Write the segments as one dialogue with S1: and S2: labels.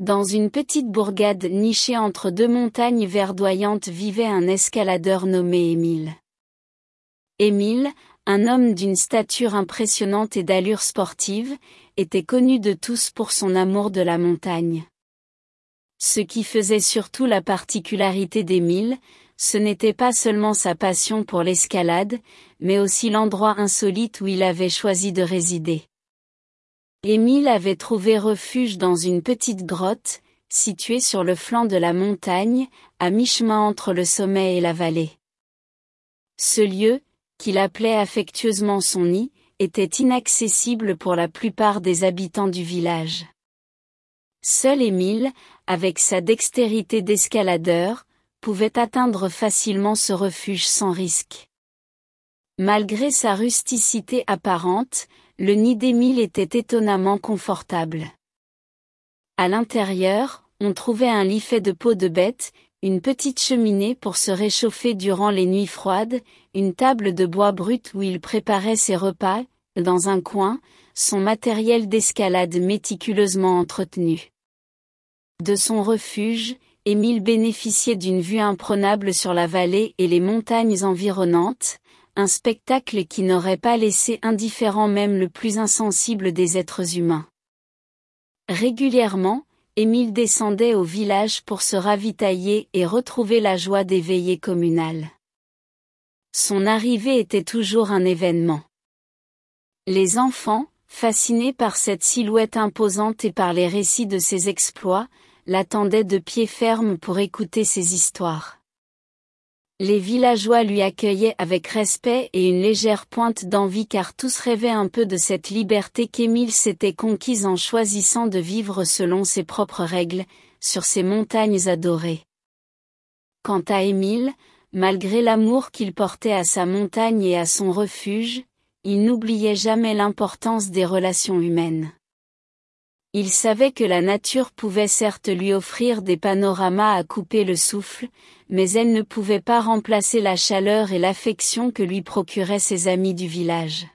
S1: Dans une petite bourgade nichée entre deux montagnes verdoyantes vivait un escaladeur nommé Émile. Émile, un homme d'une stature impressionnante et d'allure sportive, était connu de tous pour son amour de la montagne. Ce qui faisait surtout la particularité d'Émile, ce n'était pas seulement sa passion pour l'escalade, mais aussi l'endroit insolite où il avait choisi de résider. Émile avait trouvé refuge dans une petite grotte, située sur le flanc de la montagne, à mi-chemin entre le sommet et la vallée. Ce lieu, qu'il appelait affectueusement son nid, était inaccessible pour la plupart des habitants du village. Seul Émile, avec sa dextérité d'escaladeur, pouvait atteindre facilement ce refuge sans risque. Malgré sa rusticité apparente, le nid d'Émile était étonnamment confortable. À l'intérieur, on trouvait un lit fait de peau de bête, une petite cheminée pour se réchauffer durant les nuits froides, une table de bois brut où il préparait ses repas, dans un coin, son matériel d'escalade méticuleusement entretenu. De son refuge, Émile bénéficiait d'une vue imprenable sur la vallée et les montagnes environnantes, un spectacle qui n'aurait pas laissé indifférent même le plus insensible des êtres humains. Régulièrement, Émile descendait au village pour se ravitailler et retrouver la joie des veillées communales. Son arrivée était toujours un événement. Les enfants, fascinés par cette silhouette imposante et par les récits de ses exploits, l'attendaient de pied ferme pour écouter ses histoires. Les villageois lui accueillaient avec respect et une légère pointe d'envie car tous rêvaient un peu de cette liberté qu'Émile s'était conquise en choisissant de vivre selon ses propres règles, sur ces montagnes adorées. Quant à Émile, malgré l'amour qu'il portait à sa montagne et à son refuge, il n'oubliait jamais l'importance des relations humaines. Il savait que la nature pouvait certes lui offrir des panoramas à couper le souffle, mais elle ne pouvait pas remplacer la chaleur et l'affection que lui procuraient ses amis du village.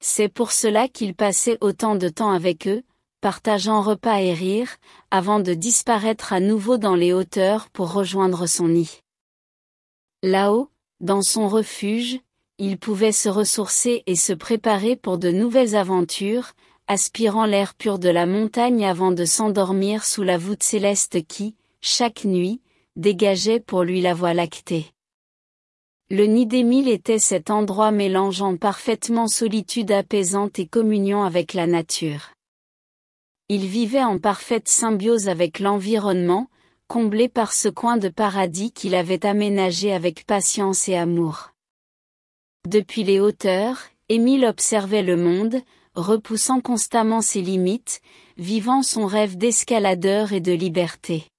S1: C'est pour cela qu'il passait autant de temps avec eux, partageant repas et rires, avant de disparaître à nouveau dans les hauteurs pour rejoindre son nid. Là-haut, dans son refuge, il pouvait se ressourcer et se préparer pour de nouvelles aventures, aspirant l'air pur de la montagne avant de s'endormir sous la voûte céleste qui, chaque nuit, dégageait pour lui la voie lactée. Le nid d'Émile était cet endroit mélangeant parfaitement solitude apaisante et communion avec la nature. Il vivait en parfaite symbiose avec l'environnement, comblé par ce coin de paradis qu'il avait aménagé avec patience et amour. Depuis les hauteurs, Émile observait le monde, repoussant constamment ses limites, vivant son rêve d'escaladeur et de liberté.